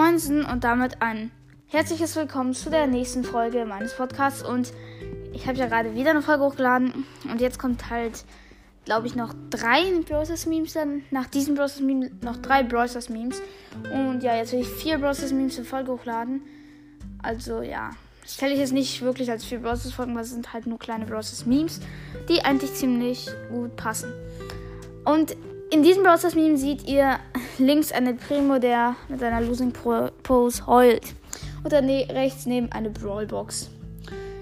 Einsen und damit ein herzliches Willkommen zu der nächsten Folge meines Podcasts. Und ich habe ja gerade wieder eine Folge hochgeladen und jetzt kommt halt, glaube ich, noch drei Browsers Memes dann. Nach diesem Browsers Meme noch drei Browsers Memes. Und ja, jetzt will ich vier Browsers Memes in Folge hochladen. Also ja, das stelle ich jetzt nicht wirklich als vier Browsers Folgen, weil es sind halt nur kleine Browsers Memes, die eigentlich ziemlich gut passen. Und in diesem Browsers Meme seht ihr links einen Primo, der mit seiner Losing Pose heult. Und dann ne rechts neben eine Brawlbox.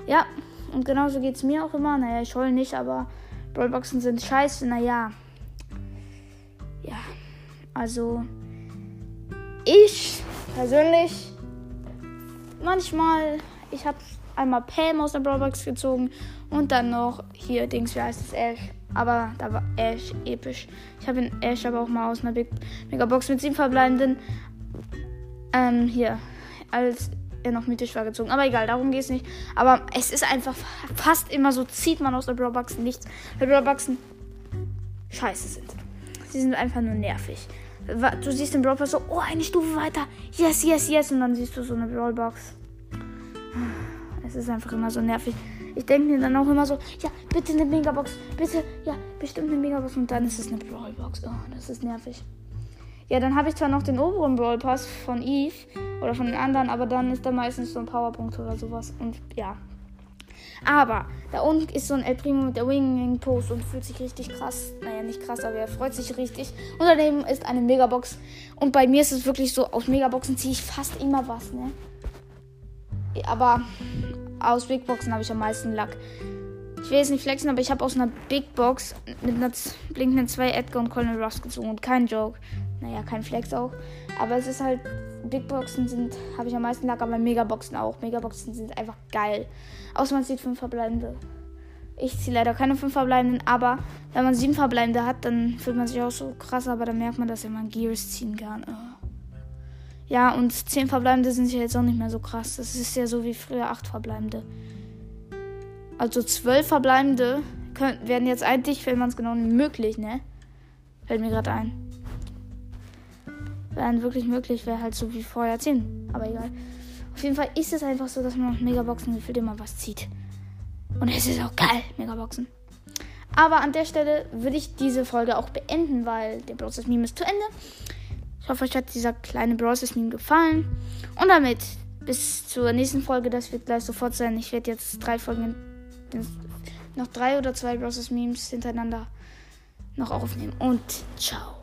Ja, und genauso geht es mir auch immer. Naja, ich heule nicht, aber Brawlboxen sind scheiße. Naja. Ja, also ich persönlich manchmal, ich habe einmal Pam aus der Brawlbox gezogen und dann noch hier Dings, wie heißt es, Ash. Aber da war Ash episch. Ich habe in Ash aber auch mal aus einer Big Megabox mit sieben verbleibenden ähm, hier als er noch mythisch war gezogen. Aber egal, darum geht es nicht. Aber es ist einfach fast immer so, zieht man aus der Brawlbox nichts. Weil Brawlboxen scheiße sind. Sie sind einfach nur nervig. Du siehst den Brawlbox so, oh, eine Stufe weiter. Yes, yes, yes. Und dann siehst du so eine Brawlbox. Es ist einfach immer so nervig. Ich denke mir dann auch immer so, ja, bitte eine Megabox, bitte, ja, bestimmt eine Megabox und dann ist es eine Brawlbox. Oh, das ist nervig. Ja, dann habe ich zwar noch den oberen Brawl Pass von Eve oder von den anderen, aber dann ist da meistens so ein Powerpunkt oder sowas und ja. Aber da unten ist so ein El Primo mit der Winging Post und fühlt sich richtig krass. Naja, nicht krass, aber er freut sich richtig. Und daneben ist eine Megabox. Und bei mir ist es wirklich so, aus Megaboxen ziehe ich fast immer was, ne? Aber aus Big Boxen habe ich am meisten Lack. Ich will jetzt nicht flexen, aber ich habe aus einer Big Box mit einer blinkenden 2 Edgar und Colonel Ross gezogen. Und kein Joke. Naja, kein Flex auch. Aber es ist halt. Big Boxen sind, habe ich am meisten Lack, aber Megaboxen auch. Megaboxen sind einfach geil. Außer man zieht 5 verbleibende. Ich ziehe leider keine 5 verbleibenden, aber wenn man 7 verbleibende hat, dann fühlt man sich auch so krass, aber dann merkt man, dass man Gears ziehen kann. Oh. Ja, und 10 verbleibende sind ja jetzt auch nicht mehr so krass. Das ist ja so wie früher 8 verbleibende. Also 12 verbleibende können, werden jetzt eigentlich, wenn man es genau nimmt, möglich, ne? Fällt mir gerade ein. Wären wirklich möglich, wäre halt so wie vorher 10. Aber egal. Auf jeden Fall ist es einfach so, dass man noch Megaboxen gefühlt immer was zieht. Und es ist auch geil, Megaboxen. Aber an der Stelle würde ich diese Folge auch beenden, weil der Process Meme ist zu Ende. Ich hoffe, euch hat dieser kleine Browsers Meme gefallen. Und damit bis zur nächsten Folge. Das wird gleich sofort sein. Ich werde jetzt drei Folgen, noch drei oder zwei Browsers Memes hintereinander noch aufnehmen. Und ciao.